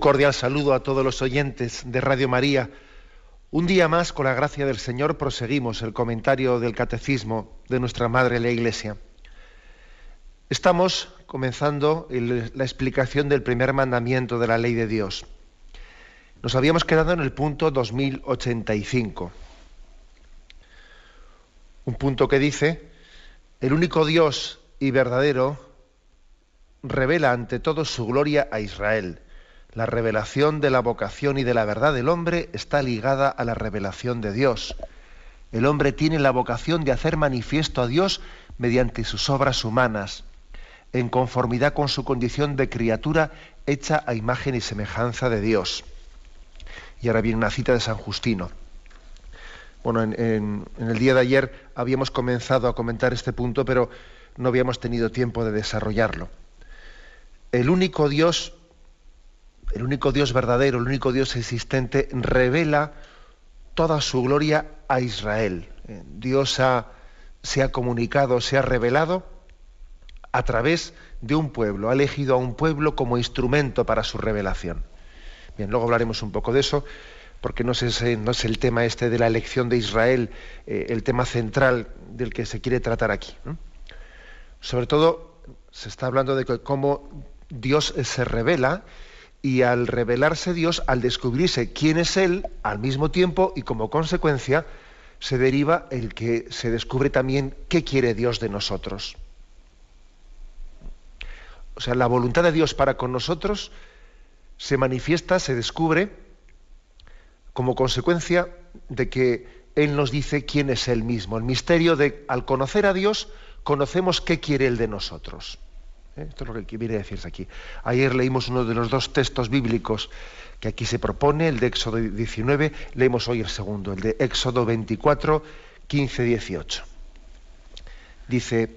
Un cordial saludo a todos los oyentes de Radio María. Un día más, con la gracia del Señor, proseguimos el comentario del Catecismo de nuestra Madre la Iglesia. Estamos comenzando la explicación del primer mandamiento de la ley de Dios. Nos habíamos quedado en el punto 2085. Un punto que dice, el único Dios y verdadero revela ante todo su gloria a Israel la revelación de la vocación y de la verdad del hombre está ligada a la revelación de Dios. El hombre tiene la vocación de hacer manifiesto a Dios mediante sus obras humanas, en conformidad con su condición de criatura hecha a imagen y semejanza de Dios. Y ahora viene una cita de San Justino. Bueno, en, el día de ayer habíamos comenzado a comentar este punto, pero no habíamos tenido tiempo de desarrollarlo. El único Dios el único Dios verdadero, el único Dios existente, revela toda su gloria a Israel. Eh, Dios se ha comunicado, se ha revelado a través de un pueblo, ha elegido a un pueblo como instrumento para su revelación. Bien, luego hablaremos un poco de eso, porque no es, no es el tema este de la elección de Israel, eh, el tema central del que se quiere tratar aquí. Sobre todo, se está hablando de cómo Dios se revela y al revelarse Dios, al descubrirse quién es Él, al mismo tiempo y como consecuencia, se deriva el que se descubre también qué quiere Dios de nosotros. O sea, la voluntad de Dios para con nosotros se manifiesta, se descubre como consecuencia de que Él nos dice quién es Él mismo. El misterio de, al conocer a Dios, conocemos qué quiere Él de nosotros. ¿Eh? Esto es lo que viene a decirse aquí. Ayer leímos uno de los dos textos bíblicos que aquí se propone, el de Éxodo 19, leemos hoy el segundo, el de Éxodo 24, 15, 18. Dice,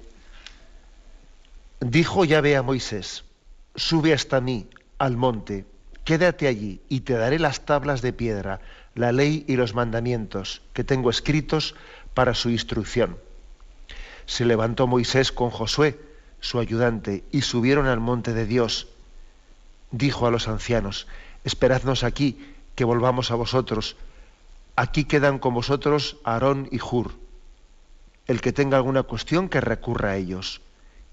dijo Yahvé a Moisés, sube hasta mí al monte, quédate allí y te daré las tablas de piedra, la ley y los mandamientos que tengo escritos para su instrucción. Se levantó Moisés con Josué, su ayudante, y subieron al monte de Dios. Dijo a los ancianos, esperadnos aquí, que volvamos a vosotros. Aquí quedan con vosotros Aarón y Hur. El que tenga alguna cuestión, que recurra a ellos.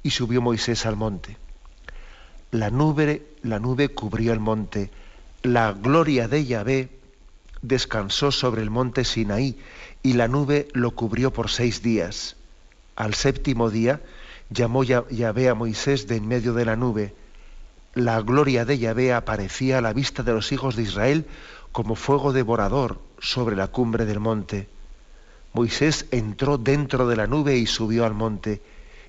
Y subió Moisés al monte. La nube, la nube cubrió el monte. La gloria de Yahvé descansó sobre el monte Sinaí, y la nube lo cubrió por seis días. Al séptimo día, llamó Yahvé a Moisés de en medio de la nube. La gloria de Yahvé aparecía a la vista de los hijos de Israel como fuego devorador sobre la cumbre del monte. Moisés entró dentro de la nube y subió al monte,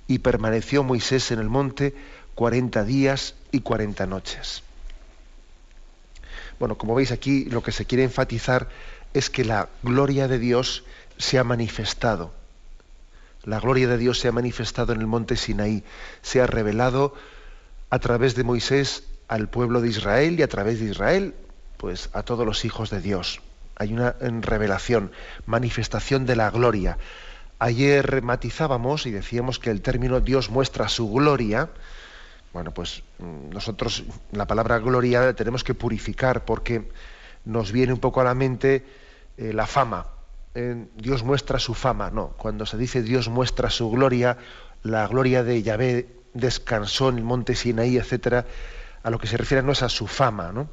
y permaneció Moisés en el monte cuarenta días y cuarenta noches. Bueno, como veis aquí, lo que se quiere enfatizar es que la gloria de Dios se ha manifestado la gloria de Dios se ha manifestado en el monte Sinaí, se ha revelado a través de Moisés al pueblo de Israel y a través de Israel, pues a todos los hijos de Dios. Hay una revelación, manifestación de la gloria. Ayer matizábamos y decíamos que el término Dios muestra su gloria. Bueno, pues mm, nosotros la palabra gloria tenemos que purificar porque nos viene un poco a la mente eh, la fama. Dios muestra su fama, no, cuando se dice Dios muestra su gloria, la gloria de Yahvé descansó en el monte Sinaí, etcétera, a lo que se refiere no es a su fama, ¿no?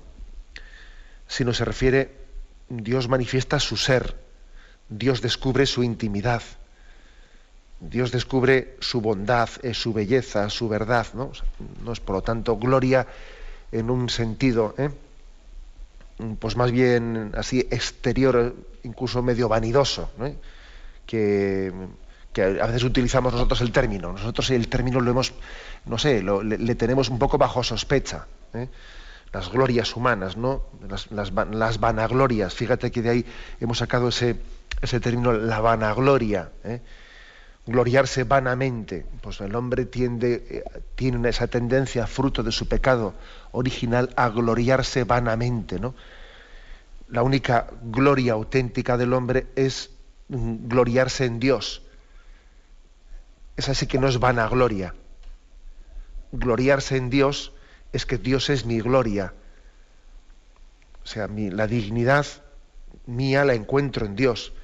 sino se refiere, Dios manifiesta su ser, Dios descubre su intimidad, Dios descubre su bondad, eh, su belleza, su verdad, ¿no? no es por lo tanto gloria en un sentido, ¿eh? Pues más bien así exterior, incluso medio vanidoso, que, a veces utilizamos nosotros el término. Nosotros el término lo hemos, no sé, le, tenemos un poco bajo sospecha. ¿eh? las glorias humanas, ¿no? Las, vanaglorias. Fíjate que de ahí hemos sacado ese, ese término, la vanagloria. ¿eh? Gloriarse vanamente. Pues el hombre eh, tiene esa tendencia, fruto de su pecado original, a gloriarse vanamente. ¿no? La única gloria auténtica del hombre es mm, gloriarse en Dios. Es así que no es vanagloria. Gloriarse en Dios es que Dios es mi gloria. O sea, la dignidad mía la encuentro en Dios.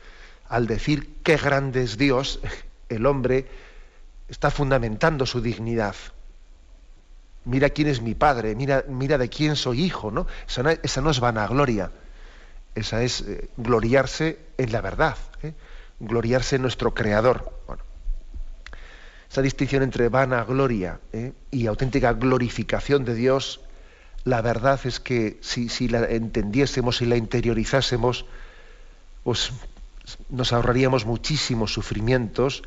Al decir qué grande es Dios, el hombre está fundamentando su dignidad. Mira quién es mi padre, mira, mira de quién soy hijo, ¿no? Esa no, esa no es vanagloria, esa es eh, gloriarse en la verdad, ¿eh? gloriarse en nuestro creador. Bueno, esa distinción entre vanagloria ¿eh? y auténtica glorificación de Dios, la verdad es que si, la entendiésemos y la interiorizásemos, pues nos ahorraríamos muchísimos sufrimientos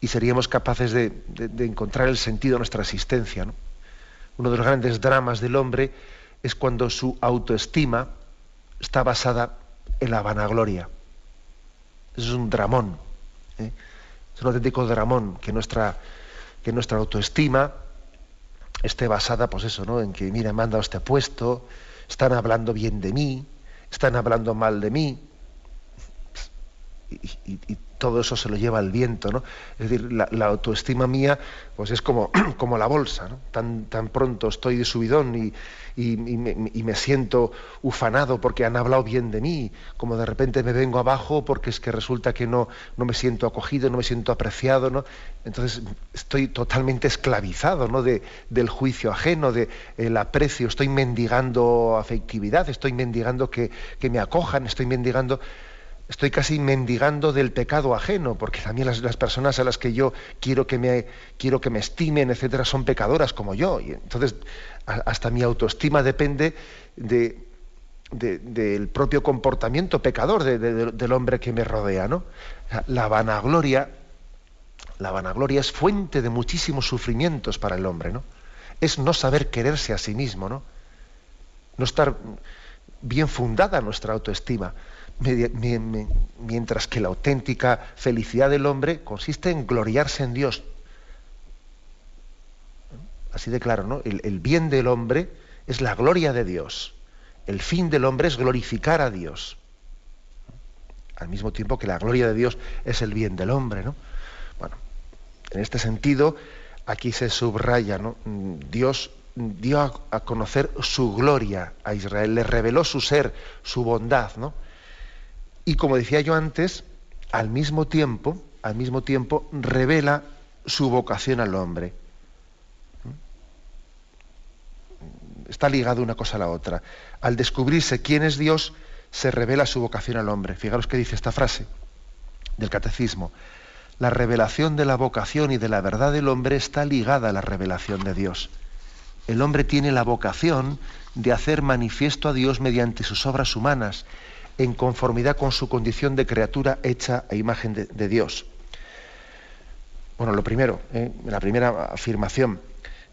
y seríamos capaces de, encontrar el sentido de nuestra existencia. Uno de los grandes dramas del hombre es cuando su autoestima está basada en la vanagloria. Es un dramón. ¿eh? Es un auténtico dramón que nuestra, que nuestra autoestima esté basada, pues eso, ¿no? En que, mira, me han dado este puesto, están hablando bien de mí, están hablando mal de mí. Y, todo eso se lo lleva el viento, ¿no? Es decir, la, autoestima mía, pues es como, como la bolsa, ¿no? Tan, tan pronto estoy de subidón y, y, me, siento ufanado porque han hablado bien de mí, como de repente me vengo abajo porque es que resulta que no, no me siento acogido, no me siento apreciado, ¿no? Entonces estoy totalmente esclavizado ¿no? de, del juicio ajeno, del el aprecio, estoy mendigando afectividad, estoy mendigando que, que me acojan, estoy mendigando estoy casi mendigando del pecado ajeno, porque también las, las, personas a las que yo quiero que me quiero que me estimen, etcétera, son pecadoras como yo. Y entonces hasta mi autoestima depende del propio comportamiento pecador del hombre que me rodea. ¿no? La vanagloria, la vanagloria es fuente de muchísimos sufrimientos para el hombre. ¿no? Es no saber quererse a sí mismo, no, no estar bien fundada nuestra autoestima. Mientras que la auténtica felicidad del hombre consiste en gloriarse en Dios, así de claro, ¿no? El, bien del hombre es la gloria de Dios. El fin del hombre es glorificar a Dios. Al mismo tiempo que la gloria de Dios es el bien del hombre, ¿no? Bueno, en este sentido, aquí se subraya, ¿no? Dios dio a, conocer su gloria a Israel, le reveló su ser, su bondad, ¿no? Y como decía yo antes, al mismo tiempo, al mismo tiempo revela su vocación al hombre. está ligado una cosa a la otra. Al descubrirse quién es Dios, se revela su vocación al hombre. Fijaros qué dice esta frase del catecismo. La revelación de la vocación y de la verdad del hombre está ligada a la revelación de Dios. El hombre tiene la vocación de hacer manifiesto a Dios mediante sus obras humanas, en conformidad con su condición de criatura hecha a imagen de, Dios. Bueno, lo primero, ¿eh? la primera afirmación,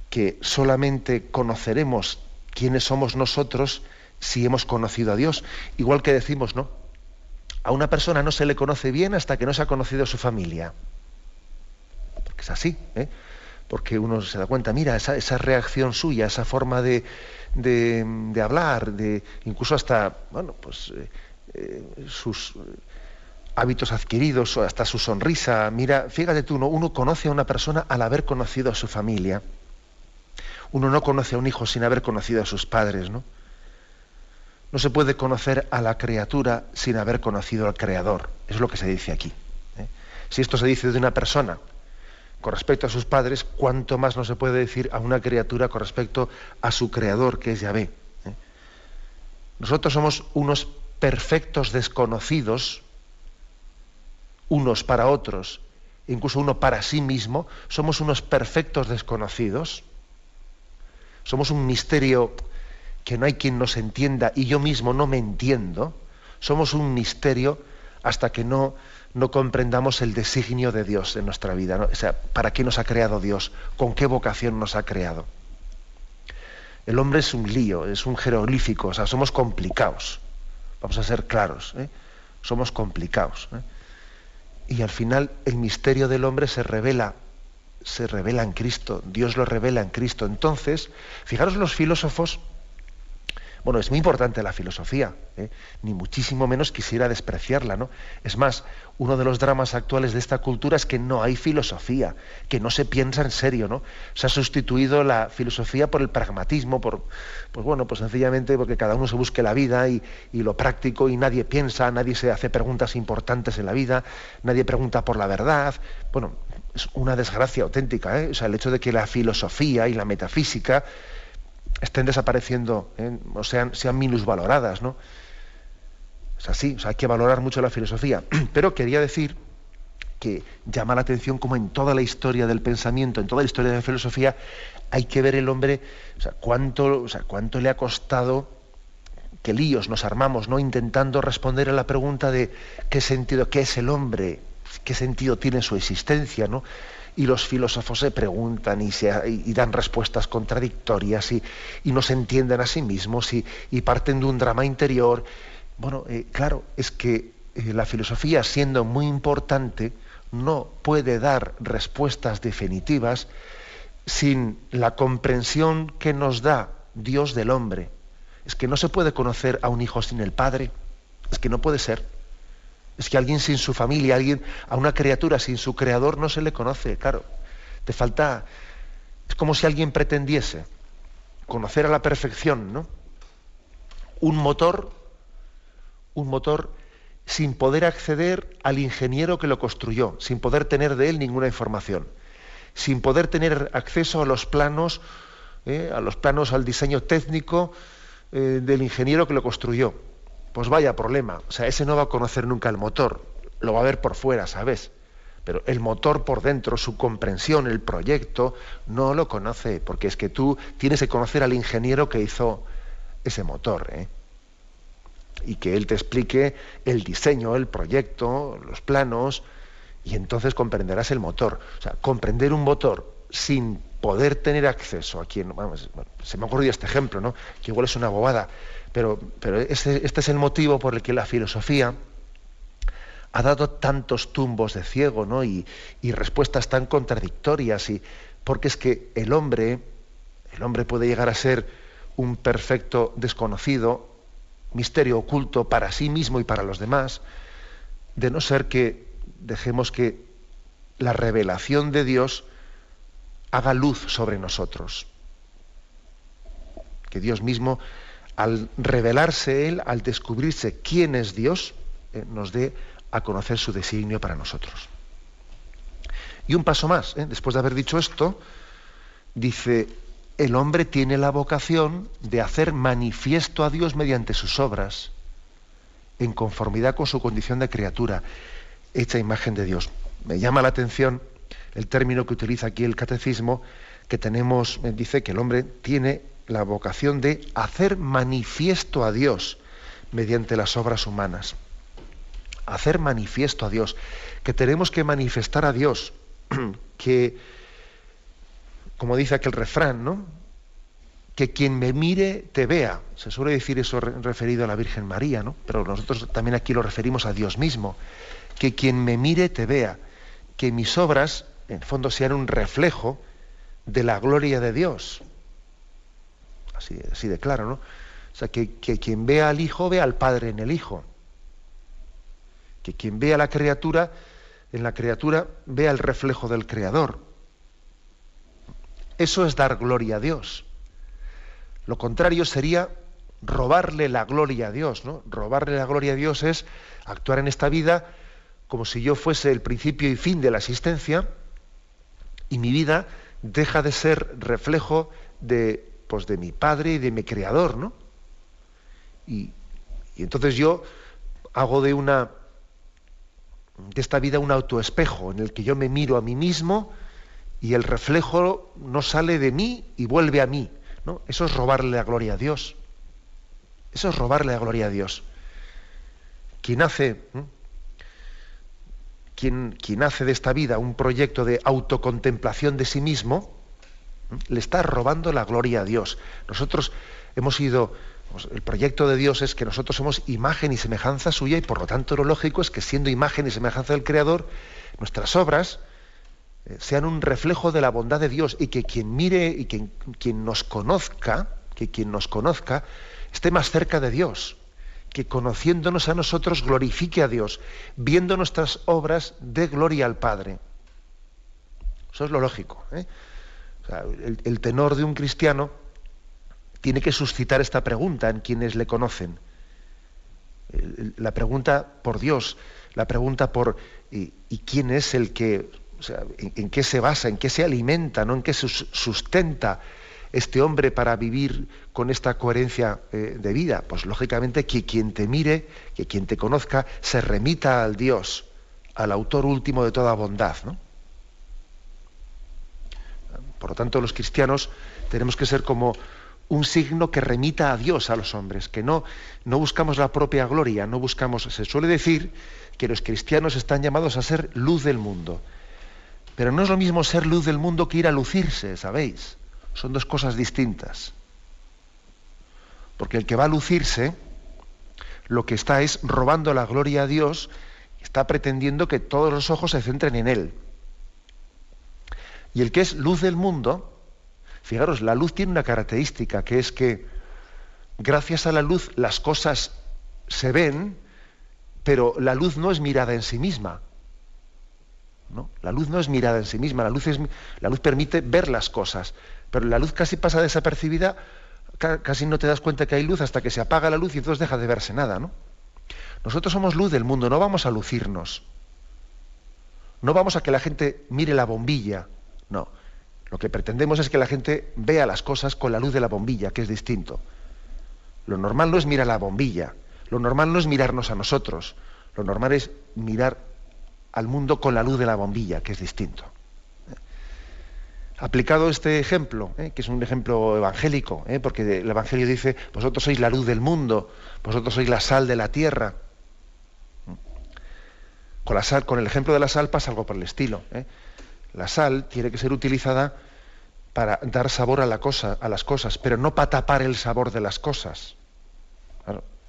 que solamente conoceremos quiénes somos nosotros si hemos conocido a Dios. Igual que decimos, ¿no? A una persona no se le conoce bien hasta que no se ha conocido su familia. Porque es así, ¿eh? Porque uno se da cuenta, mira, esa, reacción suya, esa forma de, de, hablar, de incluso hasta, bueno, pues eh, eh, sus hábitos adquiridos, hasta su sonrisa. Mira, fíjate tú, uno conoce a una persona al haber conocido a su familia. Uno no conoce a un hijo sin haber conocido a sus padres, ¿no? No se puede conocer a la criatura sin haber conocido al Creador. Es lo que se dice aquí. ¿eh? Si esto se dice de una persona con respecto a sus padres, ¿cuánto más no se puede decir a una criatura con respecto a su Creador, que es Yahvé? ¿eh? Nosotros somos unos perfectos desconocidos, unos para otros, incluso uno para sí mismo, somos unos perfectos desconocidos. Somos un misterio que no hay quien nos entienda y yo mismo no me entiendo. Somos un misterio hasta que no, no comprendamos el designio de Dios en nuestra vida. O sea, ¿para qué nos ha creado Dios? ¿Con qué vocación nos ha creado? el hombre es un lío, es un jeroglífico, o sea, somos complicados. Vamos a ser claros, ¿eh? somos complicados. ¿eh? Y al final el misterio del hombre se revela, se revela en Cristo, Dios lo revela en Cristo. Entonces, fijaros los filósofos, bueno, es muy importante la filosofía, ¿eh? ni muchísimo menos quisiera despreciarla, ¿no? Es más, uno de los dramas actuales de esta cultura es que no hay filosofía, que no se piensa en serio, ¿no? Se ha sustituido la filosofía por el pragmatismo, por, pues bueno, pues sencillamente porque cada uno se busque la vida y, y lo práctico y nadie piensa, nadie se hace preguntas importantes en la vida, nadie pregunta por la verdad. Bueno, es una desgracia auténtica, ¿eh? O sea, el hecho de que la filosofía y la metafísica estén desapareciendo ¿eh? o sean, sean minusvaloradas, ¿no? Es así, o sea, hay que valorar mucho la filosofía. Pero quería decir que llama la atención como en toda la historia del pensamiento, en toda la historia de la filosofía, hay que ver el hombre, o sea, cuánto, o sea, cuánto le ha costado qué líos nos armamos, ¿no? Intentando responder a la pregunta de qué sentido, qué es el hombre, qué sentido tiene su existencia, ¿no? Y los filósofos se preguntan y, dan respuestas contradictorias y, no se entienden a sí mismos y, y parten de un drama interior. Bueno, eh, claro, es que eh, la filosofía, siendo muy importante, no puede dar respuestas definitivas sin la comprensión que nos da Dios del hombre. Es que no se puede conocer a un hijo sin el padre. Es que no puede ser. Es que alguien sin su familia, alguien, a una criatura sin su creador no se le conoce, claro. Te falta. Es como si alguien pretendiese conocer a la perfección, ¿no? Un motor, un motor sin poder acceder al ingeniero que lo construyó, sin poder tener de él ninguna información, sin poder tener acceso a los planos, ¿eh? a los planos, al diseño técnico eh, del ingeniero que lo construyó pues vaya problema. O sea, ese no va a conocer nunca el motor, lo va a ver por fuera, ¿sabes? Pero el motor por dentro, su comprensión, el proyecto, no lo conoce, porque es que tú tienes que conocer al ingeniero que hizo ese motor, ¿eh? Y que él te explique el diseño, el proyecto, los planos, y entonces comprenderás el motor. O sea, comprender un motor sin poder tener acceso a quien, vamos, se me ha ocurrido este ejemplo, ¿no? Que igual es una bobada, pero, pero este, este, es el motivo por el que la filosofía ha dado tantos tumbos de ciego ¿no? y, y respuestas tan contradictorias, y, porque es que el hombre, el hombre puede llegar a ser un perfecto desconocido, misterio oculto para sí mismo y para los demás, de no ser que dejemos que la revelación de Dios haga luz sobre nosotros. Que Dios mismo al revelarse Él, al descubrirse quién es Dios, eh, nos dé a conocer su designio para nosotros. Y un paso más, eh, después de haber dicho esto, dice, el hombre tiene la vocación de hacer manifiesto a Dios mediante sus obras, en conformidad con su condición de criatura, hecha imagen de Dios. Me llama la atención el término que utiliza aquí el catecismo, que tenemos, eh, dice que el hombre tiene la vocación de hacer manifiesto a Dios mediante las obras humanas. Hacer manifiesto a Dios, que tenemos que manifestar a Dios, que, como dice aquel refrán, ¿no? Que quien me mire te vea. Se suele decir eso referido a la Virgen María, ¿no? Pero nosotros también aquí lo referimos a Dios mismo. Que quien me mire te vea. Que mis obras, en el fondo, sean un reflejo de la gloria de Dios así, de claro, ¿no? O sea, que, quien vea al Hijo vea al Padre en el Hijo. Que quien vea a la criatura, en la criatura vea el reflejo del Creador. Eso es dar gloria a Dios. Lo contrario sería robarle la gloria a Dios, ¿no? Robarle la gloria a Dios es actuar en esta vida como si yo fuese el principio y fin de la existencia y mi vida deja de ser reflejo de pues de mi padre y de mi creador, ¿no? Y, entonces yo hago de una de esta vida un autoespejo en el que yo me miro a mí mismo y el reflejo no sale de mí y vuelve a mí. ¿no? Eso es robarle la gloria a Dios. Eso es robarle la gloria a Dios. Quien hace, quien, quien hace de esta vida un proyecto de autocontemplación de sí mismo, Le está robando la gloria a Dios. Nosotros hemos sido, el proyecto de Dios es que nosotros somos imagen y semejanza suya y por lo tanto lo lógico es que siendo imagen y semejanza del Creador, nuestras obras eh, sean un reflejo de la bondad de Dios y que quien mire y quien, quien nos conozca, que quien nos conozca, esté más cerca de Dios, que conociéndonos a nosotros glorifique a Dios, viendo nuestras obras de gloria al Padre. Eso es lo lógico. ¿eh? El, tenor de un cristiano tiene que suscitar esta pregunta en quienes le conocen. La pregunta por Dios, la pregunta por ¿y, quién es el que, en, qué se basa, en qué se alimenta, ¿no? en qué sustenta este hombre para vivir con esta coherencia eh, de vida? Pues lógicamente que quien te mire, que quien te conozca, se remita al Dios, al autor último de toda bondad. ¿no? Por lo tanto, los cristianos tenemos que ser como un signo que remita a Dios a los hombres, que no, no buscamos la propia gloria, no buscamos. Se suele decir que los cristianos están llamados a ser luz del mundo. Pero no es lo mismo ser luz del mundo que ir a lucirse, ¿sabéis? Son dos cosas distintas. Porque el que va a lucirse, lo que está es robando la gloria a Dios, está pretendiendo que todos los ojos se centren en Él. Y el que es luz del mundo, fijaros, la luz tiene una característica, que es que gracias a la luz las cosas se ven, pero la luz no es mirada en sí misma. ¿no? La luz no es mirada en sí misma, la luz, es, la luz permite ver las cosas, pero la luz casi pasa desapercibida, casi no te das cuenta que hay luz hasta que se apaga la luz y entonces deja de verse nada. ¿no? Nosotros somos luz del mundo, no vamos a lucirnos. No vamos a que la gente mire la bombilla, no. Lo que pretendemos es que la gente vea las cosas con la luz de la bombilla, que es distinto. Lo normal no es mirar la bombilla, lo normal no es mirarnos a nosotros, lo normal es mirar al mundo con la luz de la bombilla, que es distinto. Aplicado este ejemplo, ¿eh? que es un ejemplo evangélico, ¿eh? porque el Evangelio dice, vosotros sois la luz del mundo, vosotros sois la sal de la tierra. Con, la sal, con el ejemplo de la sal pasa algo por el estilo. La sal tiene que ser utilizada para dar sabor a, la cosa, a las cosas, pero no para tapar el sabor de las cosas.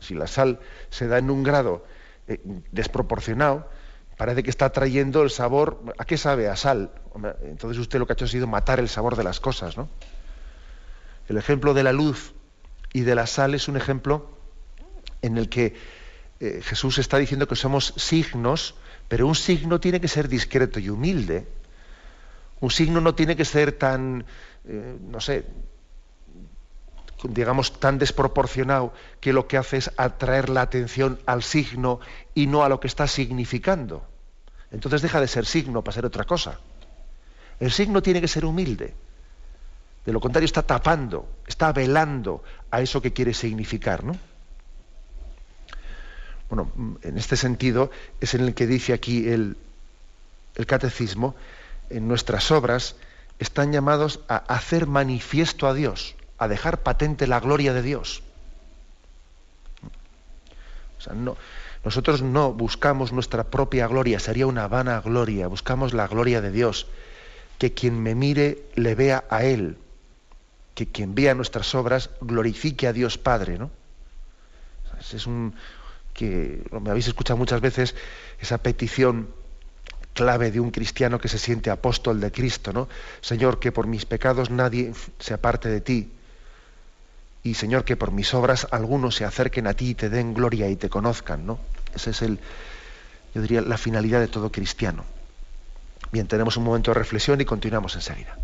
si la sal se da en un grado eh, desproporcionado, parece que está trayendo el sabor. ¿A qué sabe? A sal. Entonces usted lo que ha hecho ha sido matar el sabor de las cosas. ¿no? El ejemplo de la luz y de la sal es un ejemplo en el que eh, Jesús está diciendo que somos signos, pero un signo tiene que ser discreto y humilde. Un signo no tiene que ser tan, eh, no sé, digamos, tan desproporcionado que lo que hace es atraer la atención al signo y no a lo que está significando. Entonces deja de ser signo para ser otra cosa. El signo tiene que ser humilde. De lo contrario, está tapando, está velando a eso que quiere significar, ¿no? Bueno, en este sentido es en el que dice aquí el, el catecismo en nuestras obras están llamados a hacer manifiesto a Dios, a dejar patente la gloria de Dios. nosotros no buscamos nuestra propia gloria, sería una vana gloria, buscamos la gloria de Dios, que quien me mire le vea a Él, que quien vea nuestras obras glorifique a Dios Padre, ¿no? Es un que me habéis escuchado muchas veces esa petición clave de un cristiano que se siente apóstol de Cristo, ¿no? Señor, que por mis pecados nadie se aparte de ti. Y Señor, que por mis obras algunos se acerquen a ti y te den gloria y te conozcan, ¿no? Esa es el, yo diría, la finalidad de todo cristiano. Bien, tenemos un momento de reflexión y continuamos enseguida.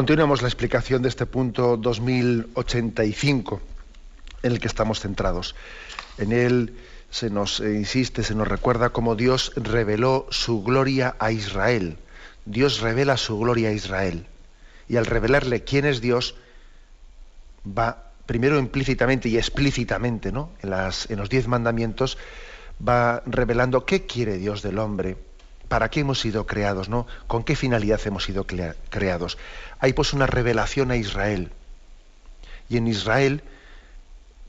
Continuamos la explicación de este punto 2085 en el que estamos centrados. En él se nos insiste, se nos recuerda cómo Dios reveló su gloria a Israel. Dios revela su gloria a Israel. Y al revelarle quién es Dios, va primero implícitamente y explícitamente, ¿no? En, en los diez mandamientos, va revelando qué quiere Dios del hombre, para qué hemos sido creados, ¿no? Con qué finalidad hemos sido creados. Hay pues una revelación a Israel. Y en Israel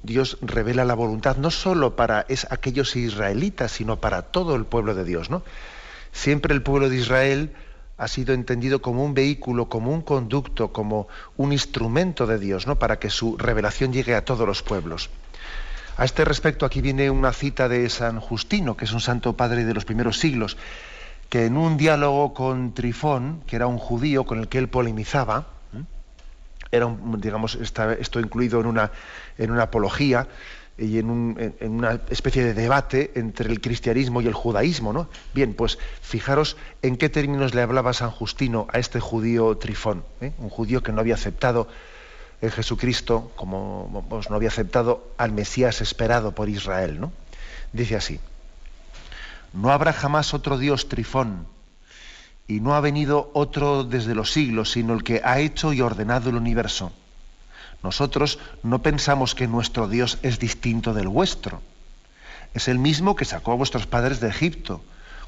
Dios revela la voluntad no solo para es, aquellos israelitas, sino para todo el pueblo de Dios, ¿no? Siempre el pueblo de Israel ha sido entendido como un vehículo, como un conducto, como un instrumento de Dios, ¿no? Para que su revelación llegue a todos los pueblos. A este respecto, aquí viene una cita de San Justino, que es un santo padre de los primeros siglos, que en un diálogo con Trifón, que era un judío con el que él polemizaba, era digamos, esto incluido en una, en una apología y en, una especie de debate entre el cristianismo y el judaísmo, ¿no? Bien, pues fijaros en qué términos le hablaba San Justino a este judío Trifón, ¿eh? un judío que no había aceptado en Jesucristo, como no había aceptado al Mesías esperado por Israel, ¿no? Dice así. No habrá jamás otro Dios trifón, y no ha venido otro desde los siglos, sino el que ha hecho y ordenado el universo. Nosotros no pensamos que nuestro Dios es distinto del vuestro. Es el mismo que sacó a vuestros padres de Egipto,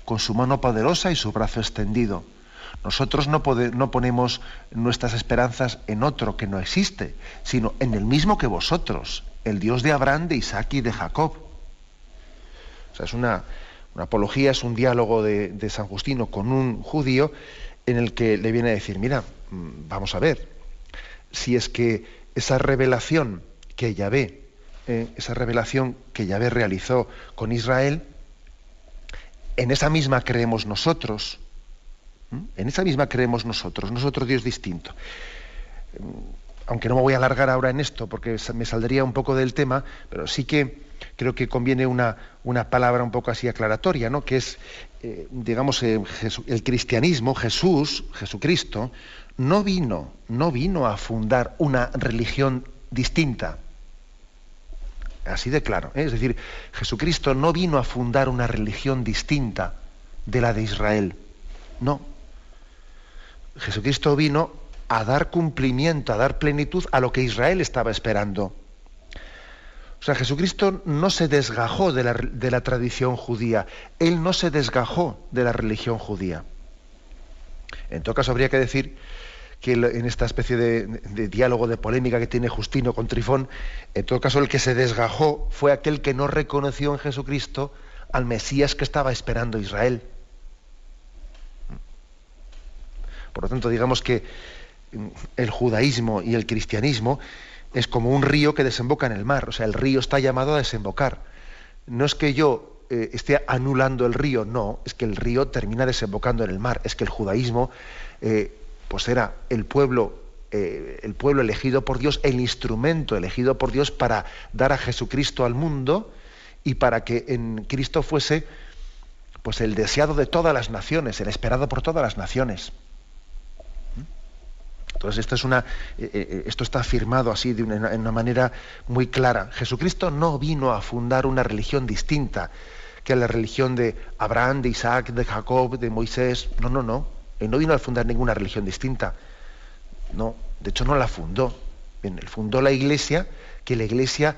con su mano poderosa y su brazo extendido. Nosotros no, ponemos nuestras esperanzas en otro que no existe, sino en el mismo que vosotros, el Dios de Abraham, de Isaac y de Jacob. O sea, es una, una apología es un diálogo de, San Justino con un judío en el que le viene a decir, mira, mm, vamos a ver, si es que esa revelación que Yahvé, eh, esa revelación que Yahvé realizó con Israel, en esa misma creemos nosotros, en esa misma creemos nosotros, nosotros Dios distinto. Mm, aunque no me voy a alargar ahora en esto porque me saldría un poco del tema, pero sí que creo que conviene una, una palabra un poco así aclaratoria, ¿no? que es, eh, digamos, eh, el cristianismo, Jesús, Jesucristo, no vino, no vino a fundar una religión distinta. Así de claro. ¿eh? Es decir, Jesucristo no vino a fundar una religión distinta de la de Israel. No. Jesucristo vino a dar cumplimiento, a dar plenitud a lo que Israel estaba esperando. O sea, Jesucristo no se desgajó de la, tradición judía, Él no se desgajó de la religión judía. En todo caso, habría que decir que en esta especie de, de, diálogo, de polémica que tiene Justino con Trifón, en todo caso el que se desgajó fue aquel que no reconoció en Jesucristo al Mesías que estaba esperando Israel. Por lo tanto, digamos que el judaísmo y el cristianismo es como un río que desemboca en el mar, o sea, el río está llamado a desembocar. No es que yo eh, esté anulando el río, no, es que el río termina desembocando en el mar, es que el judaísmo eh, pues era el pueblo, eh, el pueblo elegido por Dios, el instrumento elegido por Dios para dar a Jesucristo al mundo y para que en Cristo fuese pues el deseado de todas las naciones, el esperado por todas las naciones. Entonces, esto, es una, eh, eh, esto está afirmado así de una, manera muy clara. Jesucristo no vino a fundar una religión distinta que la religión de Abraham, de Isaac, de Jacob, de Moisés. No, no, no. Él no vino a fundar ninguna religión distinta. No, de hecho no la fundó. Bien, él fundó la iglesia, que la iglesia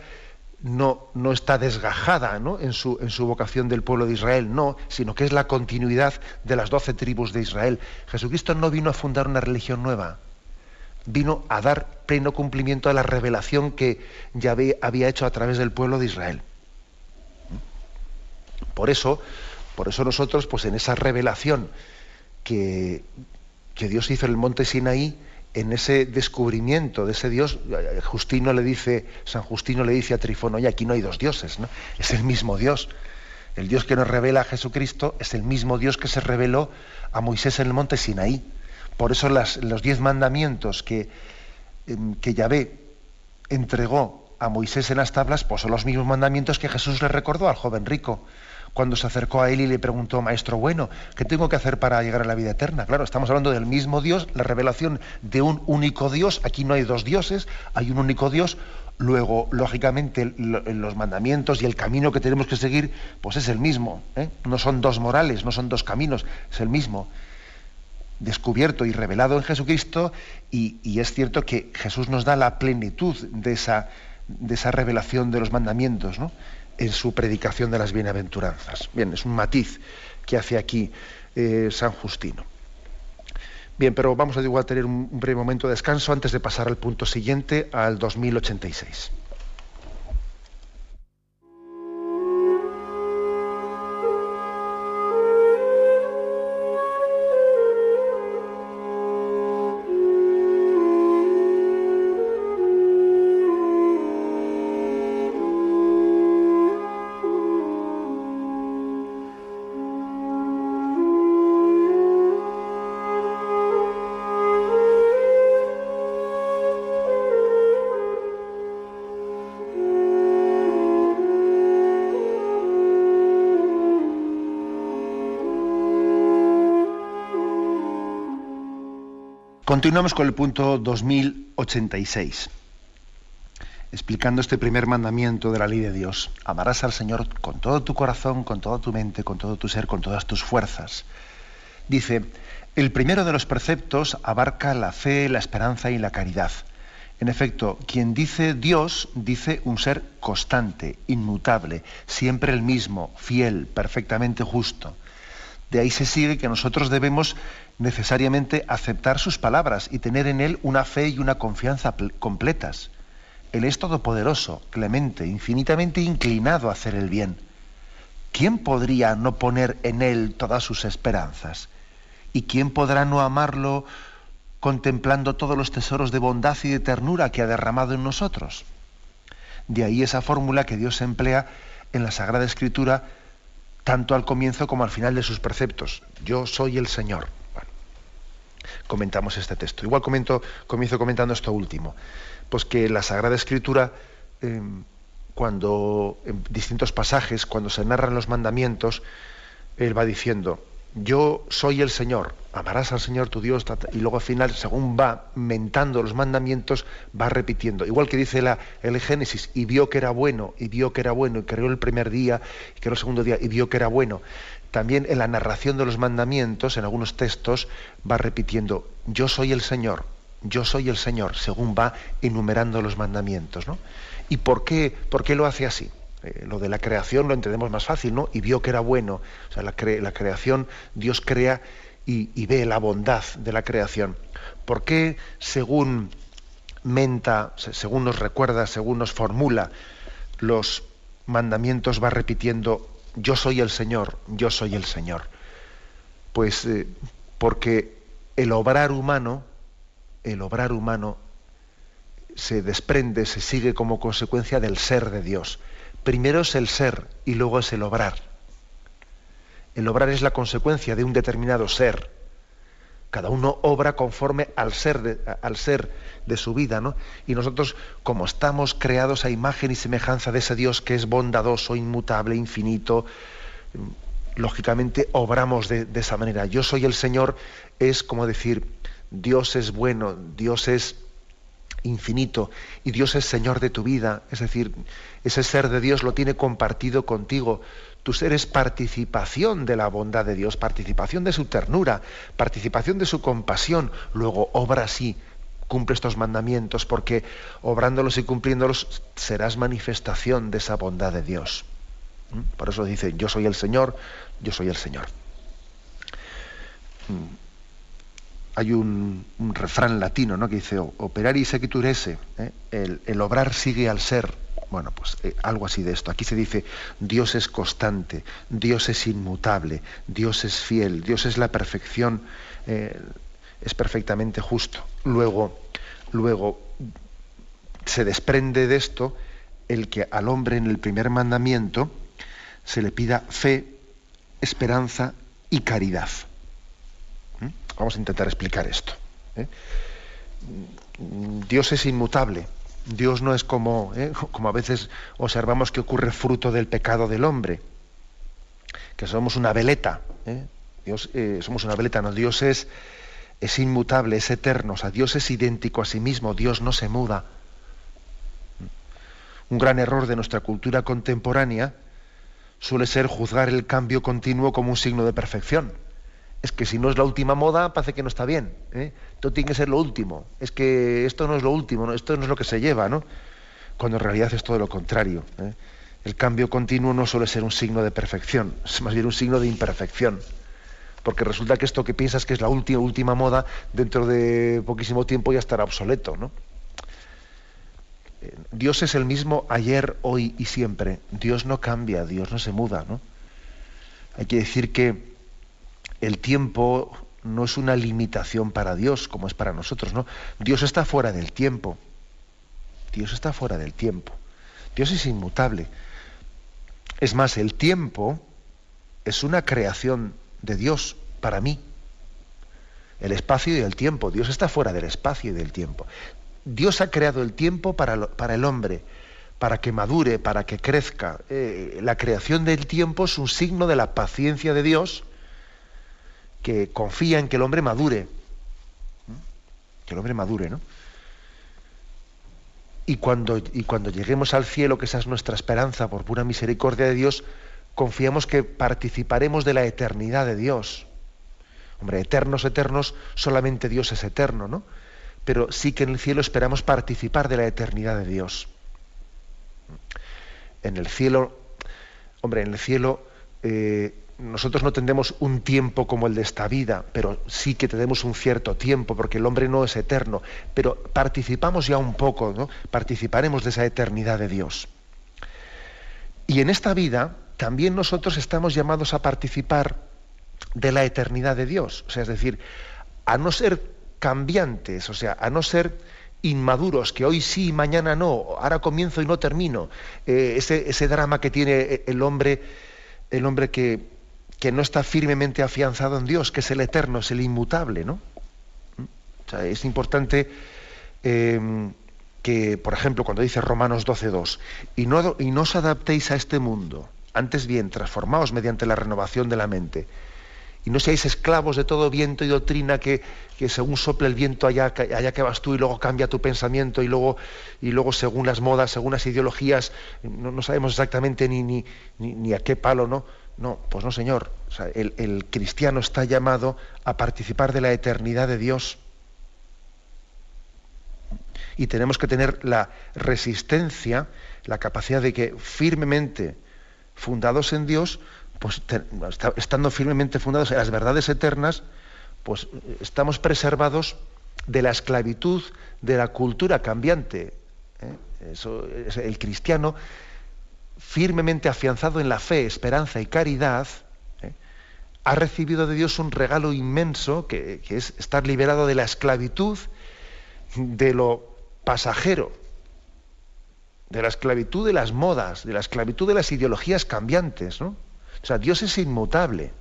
no, no está desgajada En, su, en su vocación del pueblo de Israel, no, sino que es la continuidad de las doce tribus de Israel. Jesucristo no vino a fundar una religión nueva vino a dar pleno cumplimiento a la revelación que Yahvé había hecho a través del pueblo de Israel. Por eso, por eso nosotros, pues en esa revelación que, que Dios hizo en el monte Sinaí, en ese descubrimiento de ese Dios, Justino le dice, San Justino le dice a Trifón, oye, aquí no hay dos dioses, ¿no? Es el mismo Dios. El Dios que nos revela a Jesucristo es el mismo Dios que se reveló a Moisés en el monte Sinaí. Por eso los diez mandamientos que, em, que Yahvé entregó a Moisés en las tablas, pues son los mismos mandamientos que Jesús le recordó al joven rico cuando se acercó a él y le preguntó, Maestro bueno, ¿qué tengo que hacer para llegar a la vida eterna? Claro, estamos hablando del mismo Dios, la revelación de un único Dios, aquí no hay dos dioses, hay un único Dios, luego, lógicamente, los mandamientos y el camino que tenemos que seguir, pues es el mismo, ¿eh? no son dos morales, no son dos caminos, es el mismo descubierto y revelado en Jesucristo y, es cierto que Jesús nos da la plenitud de esa, de esa revelación de los mandamientos ¿no? en su predicación de las bienaventuranzas. Bien, es un matiz que hace aquí eh, San Justino. Bien, pero vamos a igual tener un breve momento de descanso antes de pasar al punto siguiente, al 2086. Continuamos con el punto 2086, explicando este primer mandamiento de la ley de Dios. Amarás al Señor con todo tu corazón, con toda tu mente, con todo tu ser, con todas tus fuerzas. Dice, el primero de los preceptos abarca la fe, la esperanza y la caridad. En efecto, quien dice Dios dice un ser constante, inmutable, siempre el mismo, fiel, perfectamente justo. De ahí se sigue que nosotros debemos necesariamente aceptar sus palabras y tener en Él una fe y una confianza completas. Él es todopoderoso, clemente, infinitamente inclinado a hacer el bien. ¿Quién podría no poner en Él todas sus esperanzas? ¿Y quién podrá no amarlo contemplando todos los tesoros de bondad y de ternura que ha derramado en nosotros? De ahí esa fórmula que Dios emplea en la Sagrada Escritura, tanto al comienzo como al final de sus preceptos. Yo soy el Señor comentamos este texto. Igual comienzo comentando esto último. Pues que la Sagrada Escritura, em, cuando en distintos pasajes, cuando se narran los mandamientos, él va diciendo, yo soy el Señor, amarás al Señor tu Dios, y luego al final, según va mentando los mandamientos, va repitiendo. Igual que dice la, el Génesis, y vio que era bueno, y vio que era bueno, y creó el primer día, y creó el segundo día, y vio que era bueno también en la narración de los mandamientos, en algunos textos, va repitiendo, yo soy el Señor, yo soy el Señor, según va enumerando los mandamientos. ¿no? ¿Y por qué, por qué lo hace así? Eh, lo de la creación lo entendemos más fácil, ¿no? Y vio que era bueno. O sea, la, la creación, Dios crea y, ve la bondad de la creación. ¿Por qué, según menta, según nos recuerda, según nos formula los mandamientos, va repitiendo yo soy el Señor, yo soy el Señor. Pues eh, porque el obrar humano, el obrar humano se desprende, se sigue como consecuencia del ser de Dios. Primero es el ser y luego es el obrar. El obrar es la consecuencia de un determinado ser. Cada uno obra conforme al ser de, al ser de su vida, ¿no? Y nosotros, como estamos creados a imagen y semejanza de ese Dios que es bondadoso, inmutable, infinito, lógicamente obramos de, de esa manera. Yo soy el Señor es como decir, Dios es bueno, Dios es infinito y Dios es Señor de tu vida. Es decir, ese ser de Dios lo tiene compartido contigo. Tu ser es participación de la bondad de Dios, participación de su ternura, participación de su compasión. Luego obra así, cumple estos mandamientos, porque obrándolos y cumpliéndolos serás manifestación de esa bondad de Dios. ¿Mm? Por eso dice, yo soy el Señor, yo soy el Señor. ¿Mm? Hay un, refrán latino ¿no? que dice, operar y sequiturese, ¿eh? el obrar sigue al ser, bueno, pues eh, algo así de esto. Aquí se dice, Dios es constante, Dios es inmutable, Dios es fiel, Dios es la perfección, eh, es perfectamente justo. Luego, luego se desprende de esto el que al hombre en el primer mandamiento se le pida fe, esperanza y caridad. ¿Mm? Vamos a intentar explicar esto. ¿eh? Dios es inmutable, Dios no es como, ¿eh? como a veces observamos que ocurre fruto del pecado del hombre. que somos una veleta. ¿eh? Dios, eh, somos una veleta, no, Dios es, es inmutable, es eterno, o sea, Dios es idéntico a sí mismo, Dios no se muda. Un gran error de nuestra cultura contemporánea suele ser juzgar el cambio continuo como un signo de perfección. Es que si no es la última moda, parece que no está bien. ¿eh? Esto tiene que ser lo último. Es que esto no es lo último, esto no es lo que se lleva, ¿no? Cuando en realidad es todo lo contrario. ¿eh? El cambio continuo no suele ser un signo de perfección, es más bien un signo de imperfección. Porque resulta que esto que piensas que es la última, última moda, dentro de poquísimo tiempo ya estará obsoleto, ¿no? Dios es el mismo ayer, hoy y siempre. Dios no cambia, Dios no se muda. ¿no? Hay que decir que el tiempo no es una limitación para Dios como es para nosotros. ¿no? Dios está fuera del tiempo. Dios está fuera del tiempo. Dios es inmutable. Es más, el tiempo es una creación de Dios para mí. El espacio y el tiempo. Dios está fuera del espacio y del tiempo. Dios ha creado el tiempo para, para el hombre, para que madure, para que crezca. Eh, la creación del tiempo es un signo de la paciencia de Dios que confía en que el hombre madure. Que el hombre madure, ¿no? Y cuando, y cuando lleguemos al cielo, que esa es nuestra esperanza por pura misericordia de Dios, confiamos que participaremos de la eternidad de Dios. Hombre, eternos, eternos, solamente Dios es eterno, ¿no? pero sí que en el cielo esperamos participar de la eternidad de Dios. En el cielo, hombre, en el cielo eh, nosotros no tendremos un tiempo como el de esta vida, pero sí que tenemos un cierto tiempo, porque el hombre no es eterno, pero participamos ya un poco, ¿no? Participaremos de esa eternidad de Dios. Y en esta vida también nosotros estamos llamados a participar de la eternidad de Dios. O sea, es decir, a no ser cambiantes, o sea, a no ser inmaduros, que hoy sí y mañana no, ahora comienzo y no termino. Eh, ese, drama que tiene el hombre, el hombre que, que, no está firmemente afianzado en Dios, que es el eterno, es el inmutable, ¿no? O sea, es importante em, que, por ejemplo, cuando dice Romanos 12.2, y no, y no os adaptéis a este mundo, antes bien, transformaos mediante la renovación de la mente y no seáis esclavos de todo viento y doctrina que, según sople el viento allá, allá, que vas tú y luego cambia tu pensamiento y luego, y luego según las modas, según las ideologías, no, sabemos exactamente ni, ni, ni, a qué palo, ¿no? No, pues no, Señor. el, cristiano está llamado a participar de la eternidad de Dios. Y tenemos que tener la resistencia, la capacidad de que firmemente fundados en Dios, pues estando firmemente fundados en las verdades eternas, pues estamos preservados de la esclavitud de la cultura cambiante. ¿eh? Eso, el cristiano, firmemente afianzado en la fe, esperanza y caridad, ¿eh? ha recibido de Dios un regalo inmenso que, que es estar liberado de la esclavitud de lo pasajero, de la esclavitud de las modas, de la esclavitud de las ideologías cambiantes, ¿no? O sea, Dios es inmutable.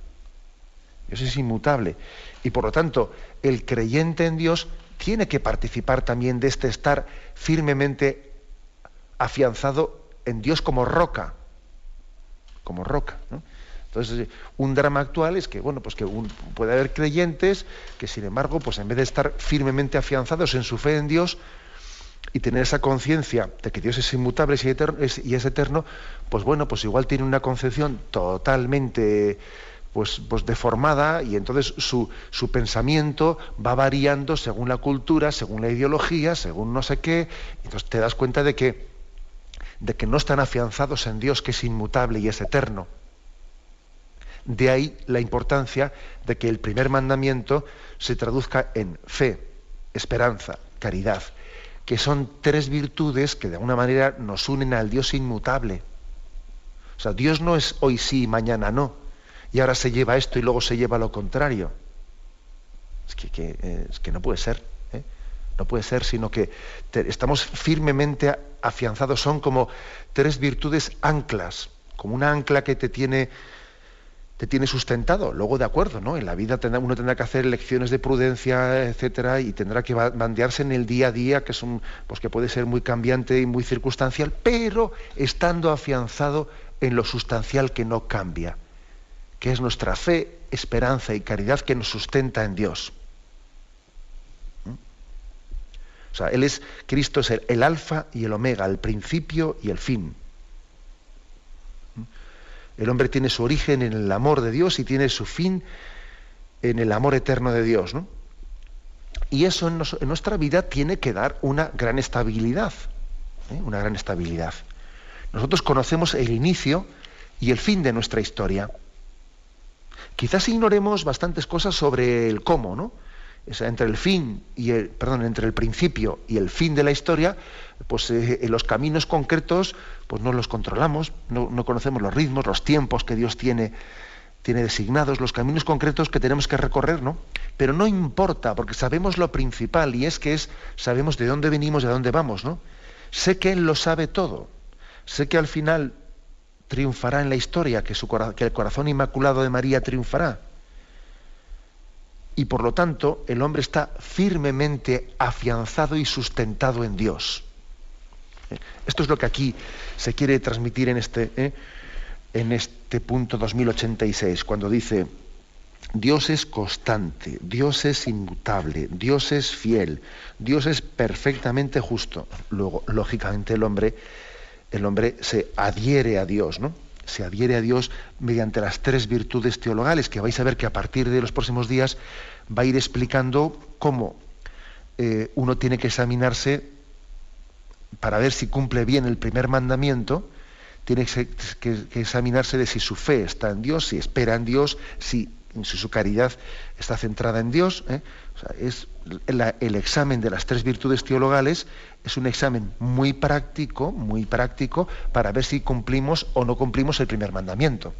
Dios es inmutable. Y por lo tanto, el creyente en Dios tiene que participar también de este estar firmemente afianzado en Dios como roca. Como roca. Entonces, un drama actual es que, bueno, pues que puede haber creyentes que, sin embargo, pues en vez de estar firmemente afianzados en su fe en Dios, y tener esa conciencia de que Dios es inmutable y es eterno, pues bueno, pues igual tiene una concepción totalmente pues, pues deformada y entonces su, su, pensamiento va variando según la cultura, según la ideología, según no sé qué, entonces te das cuenta de que, de que no están afianzados en Dios que es inmutable y es eterno. De ahí la importancia de que el primer mandamiento se traduzca en fe, esperanza, caridad que son tres virtudes que de alguna manera nos unen al Dios inmutable. O sea, Dios no es hoy sí y mañana no. Y ahora se lleva esto y luego se lleva lo contrario. Es que, eh, es que no puede ser. No puede ser, sino que estamos firmemente afianzados. Son como tres virtudes anclas, como una ancla que te tiene te tiene sustentado. Luego, de acuerdo, ¿no? En la vida uno tendrá que hacer lecciones de prudencia, etcétera, y tendrá que bandearse en el día a día, que es un, pues que puede ser muy cambiante y muy circunstancial, pero estando afianzado en lo sustancial que no cambia, que es nuestra fe, esperanza y caridad que nos sustenta en Dios. ¿Mm? O sea, Él es, Cristo es el, alfa y el omega, el principio y el fin. El hombre tiene su origen en el amor de Dios y tiene su fin en el amor eterno de Dios. ¿no? Y eso en, nuestra vida tiene que dar una gran estabilidad. ¿eh? Una gran estabilidad. Nosotros conocemos el inicio y el fin de nuestra historia. Quizás ignoremos bastantes cosas sobre el cómo, ¿no? Entre el fin y el, perdón, entre el principio y el fin de la historia, pues eh, los caminos concretos, pues no los controlamos, no, no, conocemos los ritmos, los tiempos que Dios tiene, tiene designados, los caminos concretos que tenemos que recorrer, ¿no? Pero no importa, porque sabemos lo principal, y es que es, sabemos de dónde venimos y a dónde vamos, ¿no? Sé que Él lo sabe todo. Sé que al final triunfará en la historia, que, su, que el corazón inmaculado de María triunfará. Y por lo tanto, el hombre está firmemente afianzado y sustentado en Dios. ¿Eh? Esto es lo que aquí se quiere transmitir en este, ¿eh? en este punto 2086, cuando dice, Dios es constante, Dios es inmutable, Dios es fiel, Dios es perfectamente justo. Luego, lógicamente, el hombre el hombre se adhiere a Dios, ¿no? Se adhiere a Dios mediante las tres virtudes teologales, que vais a ver que a partir de los próximos días va a ir explicando cómo eh, uno tiene que examinarse para ver si cumple bien el primer mandamiento, tiene que, examinarse de si su fe está en Dios, si espera en Dios, si, su caridad está centrada en Dios. ¿eh? Es el examen de las tres virtudes teologales es un examen muy práctico, muy práctico, para ver si cumplimos o no cumplimos el primer mandamiento.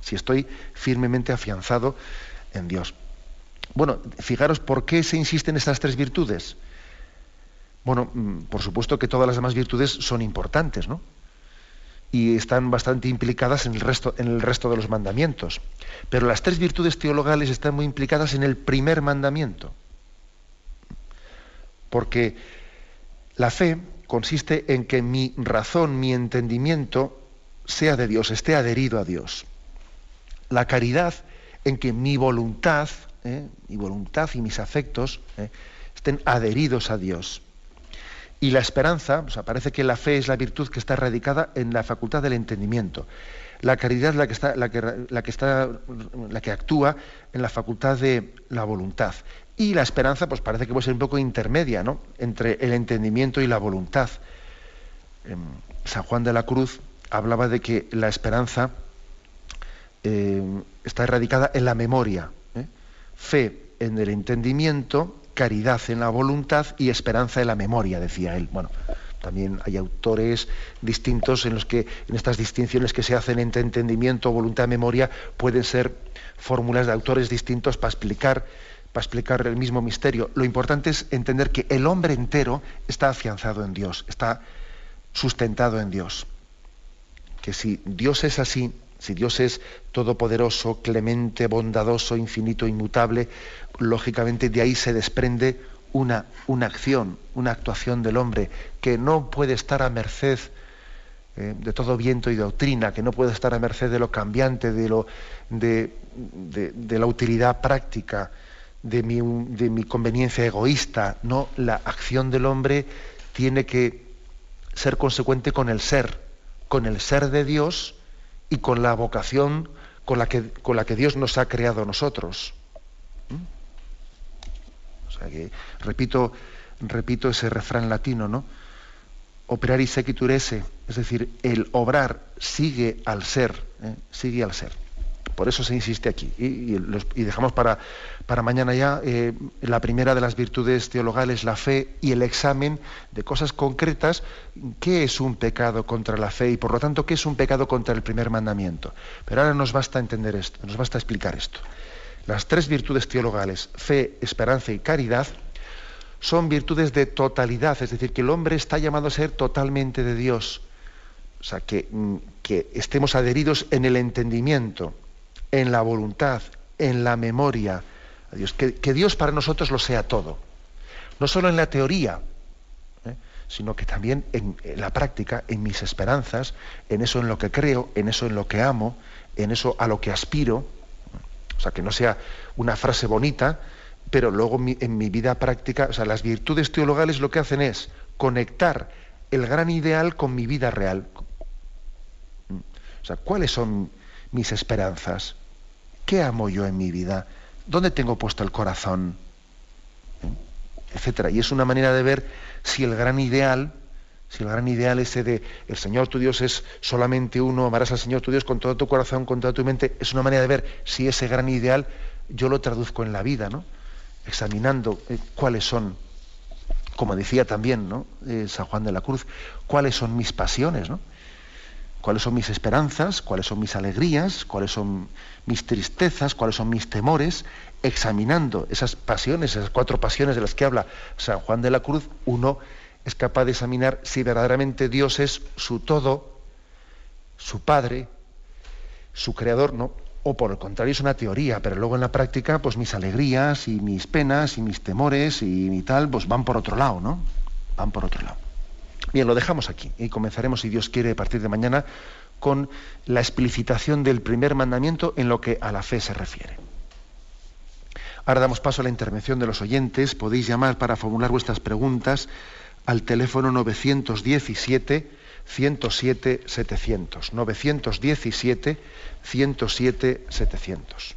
Si estoy firmemente afianzado en Dios. Bueno, fijaros por qué se insiste en estas tres virtudes. Bueno, mm, por supuesto que todas las demás virtudes son importantes, ¿no? Y están bastante implicadas en el resto, en el resto de los mandamientos. Pero las tres virtudes teologales están muy implicadas en el primer mandamiento. Porque la fe consiste en que mi razón, mi entendimiento sea de Dios, esté adherido a Dios. La caridad en que mi voluntad, ¿eh? mi voluntad y mis afectos ¿eh? estén adheridos a Dios. Y la esperanza, parece que la fe es la virtud que está radicada en la facultad del entendimiento. La caridad es la que está, la que, está, la que actúa en la facultad de la voluntad. Y la esperanza, pues parece que puede ser un poco intermedia, ¿no? Entre el entendimiento y la voluntad. Em, San Juan de la Cruz hablaba de que la esperanza em, está erradicada en la memoria. ¿eh? Fe en el entendimiento, caridad en la voluntad y esperanza en la memoria, decía él. Bueno, también hay autores distintos en los que en estas distinciones que se hacen entre entendimiento, voluntad memoria pueden ser fórmulas de autores distintos para explicar para explicar el mismo misterio. Lo importante es entender que el hombre entero está afianzado en Dios, está sustentado en Dios. Que si Dios es así, si Dios es todopoderoso, clemente, bondadoso, infinito, inmutable, lógicamente de ahí se desprende una, una acción, una actuación del hombre que no puede estar a merced eh, de todo viento y doctrina, que no puede estar a merced de lo cambiante, de, lo, de, de la utilidad práctica, de mi, conveniencia egoísta, no, la acción del hombre tiene que ser consecuente con el ser, con el ser de Dios y con la vocación con la que, con la que Dios nos ha creado a nosotros. ¿Mm? O sea que, repito, repito ese refrán latino, ¿no? Operari sequiturese, es decir, el obrar sigue al ser, ¿eh? sigue al ser. Por eso se insiste aquí. Y, dejamos para, mañana ya eh, la primera de las virtudes teologales, la fe y el examen de cosas concretas. ¿Qué es un pecado contra la fe y por lo tanto qué es un pecado contra el primer mandamiento? Pero ahora nos basta entender esto, nos basta explicar esto. Las tres virtudes teologales, fe, esperanza y caridad, son virtudes de totalidad, es decir, que el hombre está llamado a ser totalmente de Dios. O sea, que, mm, que estemos adheridos en el entendimiento en la voluntad, en la memoria. Que, Dios para nosotros lo sea todo. No solo en la teoría, ¿eh? sino que también en, la práctica, en mis esperanzas, en eso en lo que creo, en eso en lo que amo, en eso a lo que aspiro, o sea, que no sea una frase bonita, pero luego en mi vida práctica, o sea, las virtudes teologales lo que hacen es conectar el gran ideal con mi vida real. O sea, ¿cuáles son mis esperanzas? ¿Qué amo yo en mi vida? ¿Dónde tengo puesto el corazón? Etcétera. Y es una manera de ver si el gran ideal, si el gran ideal ese de el Señor tu Dios es solamente uno, amarás al Señor tu Dios con todo tu corazón, con toda tu mente, es una manera de ver si ese gran ideal yo lo traduzco en la vida, ¿no? Examinando eh, cuáles son, como decía también ¿no? Eh, San Juan de la Cruz, cuáles son mis pasiones, ¿no? Cuáles son mis esperanzas, cuáles son mis alegrías, cuáles son mis tristezas, cuáles son mis temores, examinando esas pasiones, esas cuatro pasiones de las que habla San Juan de la Cruz, uno es capaz de examinar si verdaderamente Dios es su todo, su Padre, su Creador, no, o por el contrario es una teoría, pero luego en la práctica, pues mis alegrías y mis penas y mis temores y, y tal, pues van por otro lado, ¿no? Van por otro lado. Bien, lo dejamos aquí y comenzaremos, si Dios quiere, a partir de mañana con la explicitación del primer mandamiento en lo que a la fe se refiere. Ahora damos paso a la intervención de los oyentes. Podéis llamar para formular vuestras preguntas al teléfono 917 107 700. 917 107 700.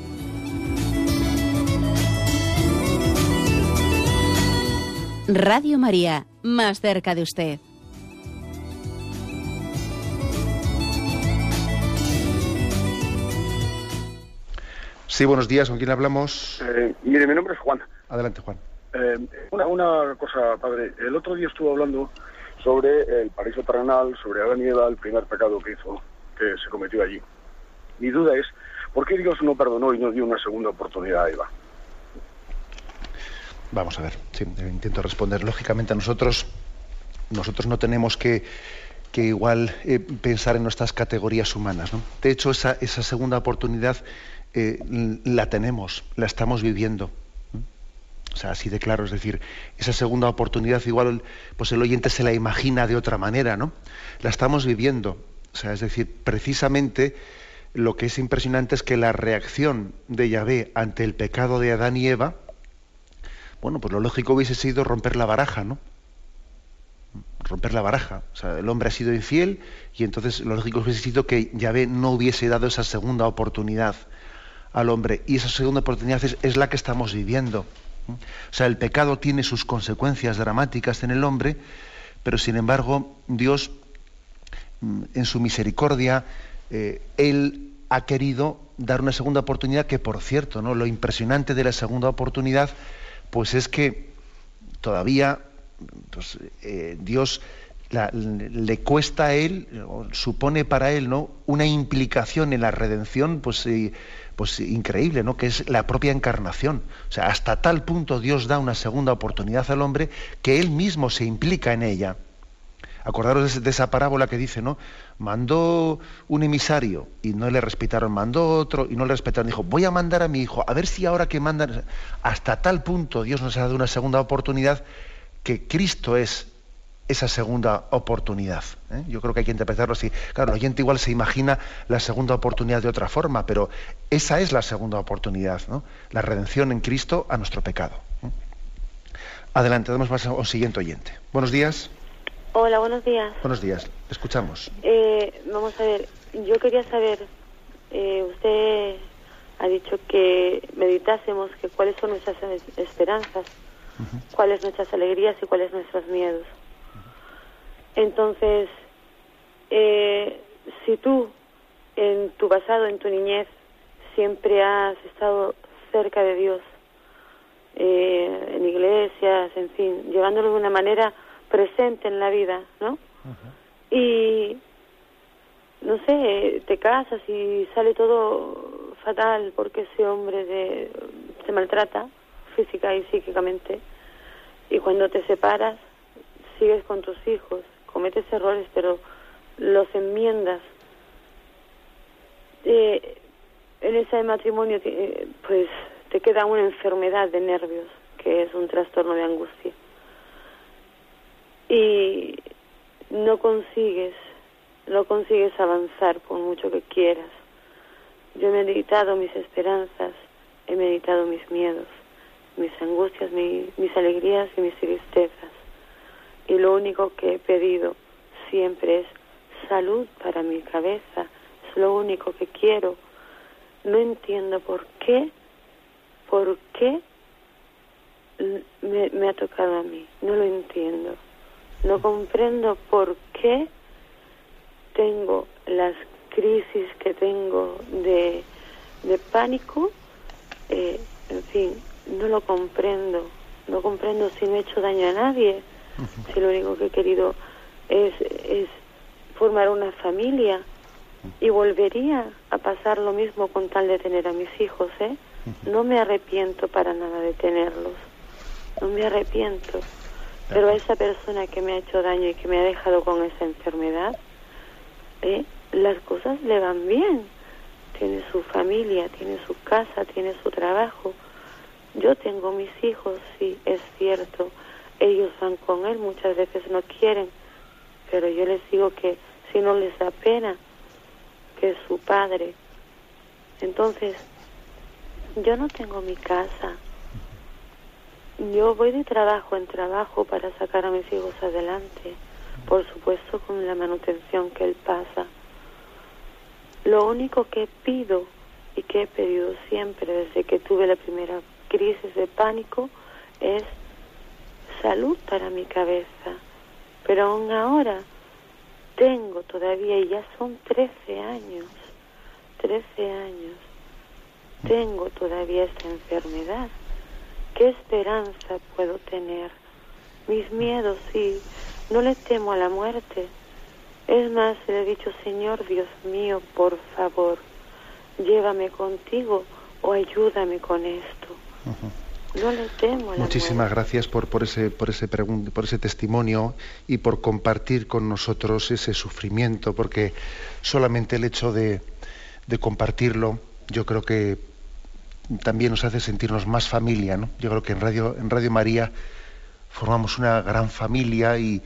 Radio María, más cerca de usted. Sí, buenos días, ¿con quién hablamos? Eh, mire, mi nombre es Juan. Adelante, Juan. Eh, una, una cosa, padre. El otro día estuvo hablando sobre el paraíso terrenal, sobre Adán y Eva, el primer pecado que hizo, que se cometió allí. Mi duda es, ¿por qué Dios no perdonó y no dio una segunda oportunidad a Eva? Vamos a ver, sí, intento responder. Lógicamente nosotros, nosotros no tenemos que, que igual eh, pensar en nuestras categorías humanas. ¿no? De hecho, esa, esa segunda oportunidad eh, la tenemos, la estamos viviendo. O sea, así de claro, es decir, esa segunda oportunidad igual pues el oyente se la imagina de otra manera, ¿no? La estamos viviendo. O sea, es decir, precisamente lo que es impresionante es que la reacción de Yahvé ante el pecado de Adán y Eva, bueno, pues lo lógico hubiese sido romper la baraja, ¿no? Romper la baraja. O sea, el hombre ha sido infiel y entonces lo lógico hubiese sido que Yahvé no hubiese dado esa segunda oportunidad al hombre. Y esa segunda oportunidad es, la que estamos viviendo. O sea, el pecado tiene sus consecuencias dramáticas en el hombre, pero sin embargo Dios, mm, en su misericordia, eh, Él ha querido dar una segunda oportunidad que, por cierto, ¿no? lo impresionante de la segunda oportunidad pues es que todavía pues, eh, Dios le cuesta a él, supone para él ¿no? una implicación en la redención pues, pues increíble, ¿no? que es la propia encarnación. O sea, hasta tal punto Dios da una segunda oportunidad al hombre que él mismo se implica en ella. Acordaros de, esa parábola que dice, ¿no? Mandó un emisario y no le respetaron, mandó otro y no le respetaron. Dijo, voy a mandar a mi hijo, a ver si ahora que mandan, hasta tal punto Dios nos ha dado una segunda oportunidad que Cristo es esa segunda oportunidad. ¿eh? Yo creo que hay que interpretarlo así. Claro, el oyente igual se imagina la segunda oportunidad de otra forma, pero esa es la segunda oportunidad, ¿no? La redención en Cristo a nuestro pecado. ¿eh? Adelante, damos paso al siguiente oyente. Buenos días. Hola, buenos días. Buenos días, escuchamos. Eh, vamos a ver, yo quería saber, eh, usted ha dicho que meditásemos que cuáles son nuestras esperanzas, cuáles nuestras alegrías y cuáles nuestros miedos. Entonces, eh, si tú en tu pasado, en tu niñez, siempre has estado cerca de Dios, eh, en iglesias, en fin, llevándolo de una manera presente en la vida, ¿no? Y, no sé, te casas y sale todo fatal porque ese hombre de, se maltrata física y psíquicamente. Y cuando te separas, sigues con tus hijos, cometes errores, pero los enmiendas. Eh, en ese matrimonio, eh, pues te queda una enfermedad de nervios, que es un trastorno de angustia. Y no consigues, no consigues avanzar por mucho que quieras. Yo he meditado mis esperanzas, he meditado mis miedos, mis angustias, mis alegrías y mis tristezas. Y lo único que he pedido siempre es salud para mi cabeza, es lo único que quiero. No entiendo por qué ¿por qué me, ha tocado a mí? No lo entiendo. No comprendo por qué tengo las crisis que tengo de, pánico. Eh, en fin, no lo comprendo. No comprendo si no he hecho daño a nadie. Si lo único que he querido es, es formar una familia. Y volvería a pasar lo mismo con tal de tener a mis hijos, ¿eh? No me arrepiento para nada de tenerlos, no me arrepiento. Pero a esa persona que me ha hecho daño y que me ha dejado con esa enfermedad, ¿eh? las cosas le van bien. Tiene su familia, tiene su casa, tiene su trabajo. Yo tengo mis hijos, sí, es cierto. Ellos van con él, muchas veces no quieren. Pero yo les digo que si no les da pena, que es su padre. Entonces, yo no tengo mi casa. Yo voy de trabajo en trabajo para sacar a mis hijos adelante, por supuesto con la manutención que él pasa. Lo único que pido y que he pedido siempre desde que tuve la primera crisis de pánico es salud para mi cabeza. Pero aún ahora tengo todavía, y ya son 13 años, 13 años, tengo todavía esta enfermedad. ¿Qué esperanza puedo tener? Mis miedos, sí, no le temo a la muerte. Es más, le he dicho, Señor Dios mío, por favor, llévame contigo o ayúdame con esto. No le temo a la Muchísimas gracias por, por, ese, por, ese por ese testimonio y por compartir con nosotros ese sufrimiento, porque solamente el hecho de, de compartirlo, yo creo que también nos hace sentirnos más familia. ¿no? Yo creo que en Radio, en Radio María formamos una gran familia y,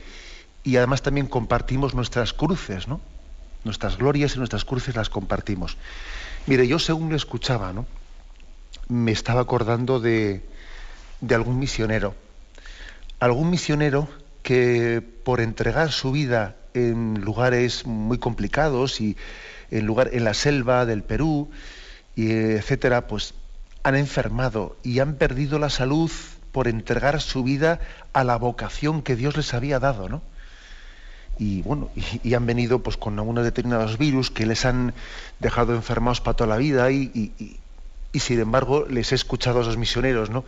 además también compartimos nuestras cruces, ¿no? Nuestras glorias y nuestras cruces las compartimos. Mire, yo según lo escuchaba, ¿no? me estaba acordando de, de algún misionero. Algún misionero que por entregar su vida en lugares muy complicados y en lugar en la selva del Perú y etcétera, pues han enfermado y han perdido la salud por entregar su vida a la vocación que Dios les había dado, ¿no? Y bueno, y, han venido pues con algunos determinados virus que les han dejado enfermados para toda la vida y, y, sin embargo les he escuchado a esos misioneros, ¿no?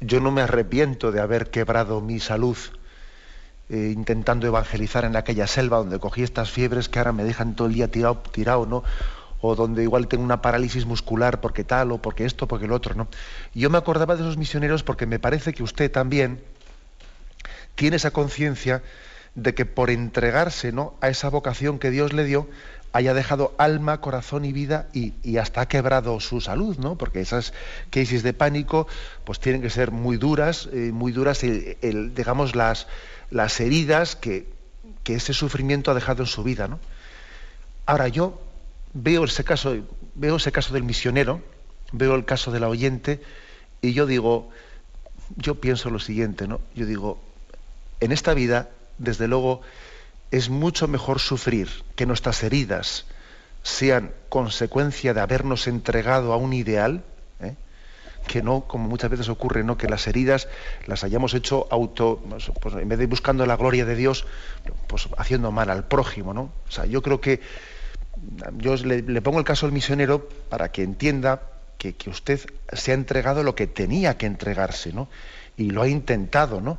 Yo no me arrepiento de haber quebrado mi salud eh, intentando evangelizar en aquella selva donde cogí estas fiebres que ahora me dejan todo el día tirado, tirado ¿no? O donde igual tengo una parálisis muscular porque tal o porque esto, porque el otro, ¿no? yo me acordaba de esos misioneros porque me parece que usted también tiene esa conciencia de que por entregarse ¿no? a esa vocación que Dios le dio, haya dejado alma, corazón y vida y, hasta ha quebrado su salud, ¿no? Porque esas crisis de pánico pues tienen que ser muy duras, eh, muy duras, el, digamos, las, las heridas que, que ese sufrimiento ha dejado en su vida, ¿no? Ahora yo veo ese caso, veo ese caso del misionero, veo el caso de la oyente, y yo digo, yo pienso lo siguiente, ¿no? Yo digo, en esta vida, desde luego, es mucho mejor sufrir que nuestras heridas sean consecuencia de habernos entregado a un ideal, ¿eh? que no, como muchas veces ocurre, ¿no? que las heridas las hayamos hecho auto, pues, en vez de buscando la gloria de Dios, pues haciendo mal al prójimo. ¿no? O sea, yo creo que yo le, pongo el caso al misionero para que entienda que, usted se ha entregado lo que tenía que entregarse, ¿no? Y lo ha intentado, ¿no?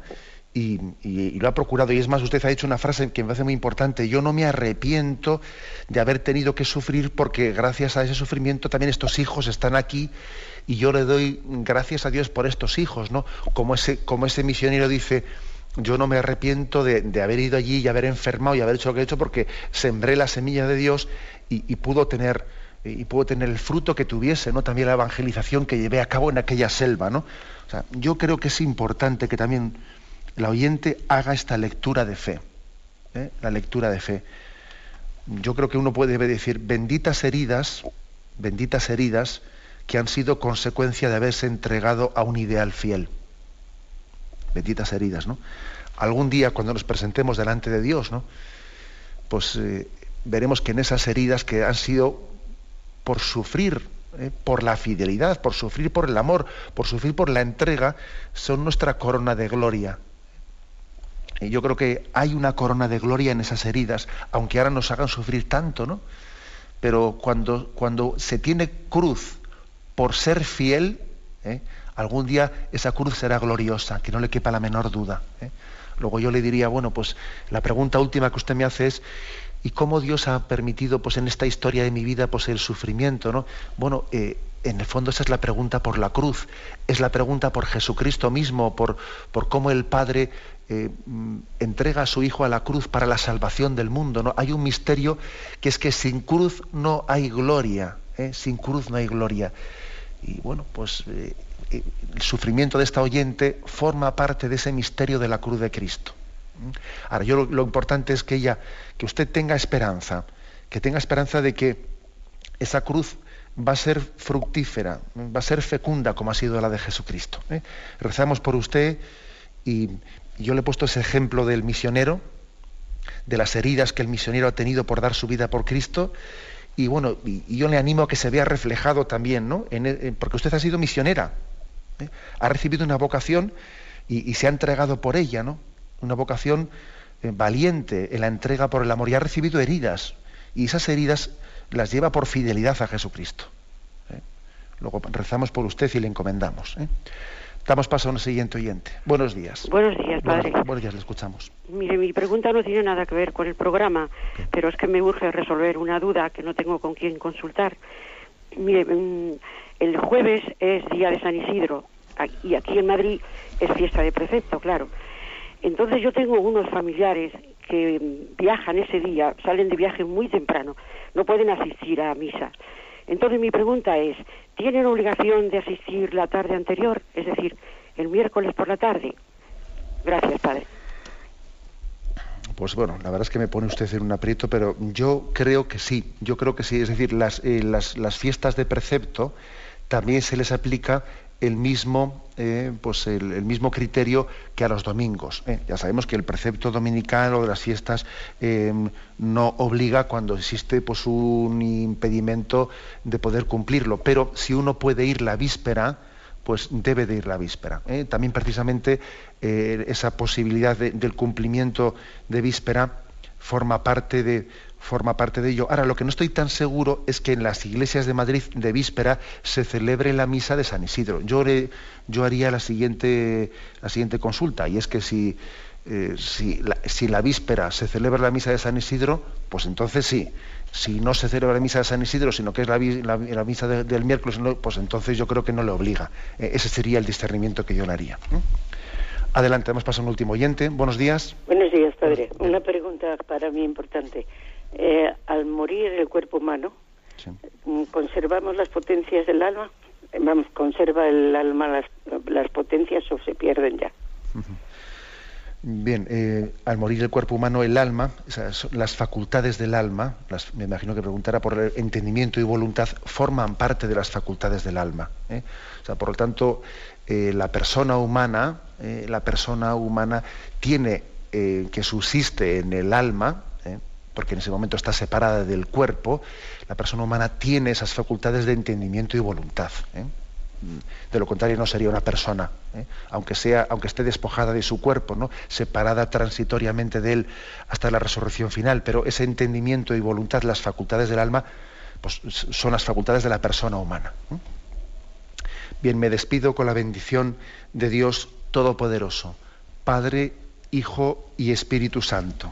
y, lo ha procurado. Y es más, usted ha dicho una frase que me parece muy importante. Yo no me arrepiento de haber tenido que sufrir porque gracias a ese sufrimiento también estos hijos están aquí y yo le doy gracias a Dios por estos hijos, ¿no? Como ese misionero dice, yo no me arrepiento de, haber ido allí y haber enfermado y haber hecho lo que he hecho porque sembré la semilla de Dios y, pudo tener y pudo tener el fruto que tuviese, ¿no? También la evangelización que llevé a cabo en aquella selva, ¿no? O sea, yo creo que es importante que también el oyente haga esta lectura de fe. ¿eh? La lectura de fe. Yo creo que uno puede decir, benditas heridas, benditas heridas que han sido consecuencia de haberse entregado a un ideal fiel. Benditas heridas, ¿no? Algún día cuando nos presentemos delante de Dios, ¿no? Pues eh, veremos que en esas heridas que han sido por sufrir ¿eh? por la fidelidad, por sufrir por el amor, por sufrir por la entrega, son nuestra corona de gloria yo creo que hay una corona de gloria en esas heridas, aunque ahora nos hagan sufrir tanto, ¿no? Pero cuando, cuando se tiene cruz por ser fiel, ¿eh? Algún día esa cruz será gloriosa, que no le quepa la menor duda. ¿eh? Luego yo le diría, bueno, pues la pregunta última que usted me hace es, ¿y cómo Dios ha permitido pues en esta historia de mi vida pues el sufrimiento? ¿no? Bueno, eh, en el fondo esa es la pregunta por la cruz, es la pregunta por Jesucristo mismo, por, por cómo el Padre eh, mm, entrega a su Hijo a la cruz para la salvación del mundo. ¿no? Hay un misterio que es que sin cruz no hay gloria, sin cruz no hay gloria. Y bueno, pues el sufrimiento de esta oyente forma parte de ese misterio de la cruz de Cristo. Ahora, yo lo, importante es que ella, que usted tenga esperanza, que tenga esperanza de que esa cruz va a ser fructífera, va a ser fecunda como ha sido la de Jesucristo. ¿eh? Rezamos por usted y, yo le he puesto ese ejemplo del misionero, de las heridas que el misionero ha tenido por dar su vida por Cristo. Y bueno, y, yo le animo a que se vea reflejado también, ¿no? En, porque usted ha sido misionera, ¿eh? ha recibido una vocación y, se ha entregado por ella, ¿no? Una vocación eh, valiente en la entrega por el amor y ha recibido heridas. Y esas heridas las lleva por fidelidad a Jesucristo. ¿eh? Luego rezamos por usted y le encomendamos. Damos paso a un siguiente oyente. Buenos días. Buenos días, padre. Buenos, días, le escuchamos. Mire, mi pregunta no tiene nada que ver con el programa, pero es que me urge resolver una duda que no tengo con quién consultar. Mire, mm, el jueves es día de San Isidro y aquí en Madrid es fiesta de precepto, claro. Entonces yo tengo unos familiares que viajan ese día, salen de viaje muy temprano, no pueden asistir a misa. Entonces mi pregunta es, ¿tienen obligación de asistir la tarde anterior, es decir, el miércoles por la tarde? Gracias, padre. Pues bueno, la verdad es que me pone usted en un aprieto, pero yo creo que sí, yo creo que sí. Es decir, las, eh, las, las fiestas de precepto también se les aplica el mismo, eh, pues el, mismo criterio que a los domingos. ¿eh? Ya sabemos que el precepto dominical o de las fiestas eh, no obliga cuando existe pues, un impedimento de poder cumplirlo, pero si uno puede ir la víspera, pues debe de ir la víspera. También precisamente esa posibilidad del cumplimiento de víspera forma parte de, forma parte de ello. Ahora, lo que no estoy tan seguro es que en las iglesias de Madrid de víspera se celebre la misa de San Isidro. Yo, yo haría la siguiente, la siguiente consulta, y es que si, eh, si, la, víspera se celebra la misa de San Isidro, pues entonces sí. Si no se celebra la misa de San Isidro, sino que es la, misa del miércoles, pues entonces yo creo que no le obliga. Eh, ese sería el discernimiento que yo le haría. Adelante, hemos pasado un último oyente. Buenos días. Buenos días, padre. Una pregunta para mí importante. Eh, al morir el cuerpo humano, mm, conservamos las potencias del alma, vamos, conserva el alma las, las potencias o se pierden ya. Bien, eh, al morir el cuerpo humano, el alma, las facultades del alma, las, me imagino que preguntará por el entendimiento y voluntad, forman parte de las facultades del alma. ¿eh? O sea, por lo tanto, la persona humana, la persona humana tiene que subsiste en el alma, porque en ese momento está separada del cuerpo, la persona humana tiene esas facultades de entendimiento y voluntad. ¿eh? De lo contrario no sería una persona, ¿eh? aunque sea, aunque esté despojada de su cuerpo, ¿no? separada transitoriamente de él hasta la resurrección final. Pero ese entendimiento y voluntad, las facultades del alma, pues, son las facultades de la persona humana. ¿eh? Bien, me despido con la bendición de Dios Todopoderoso, Padre, Hijo y Espíritu Santo.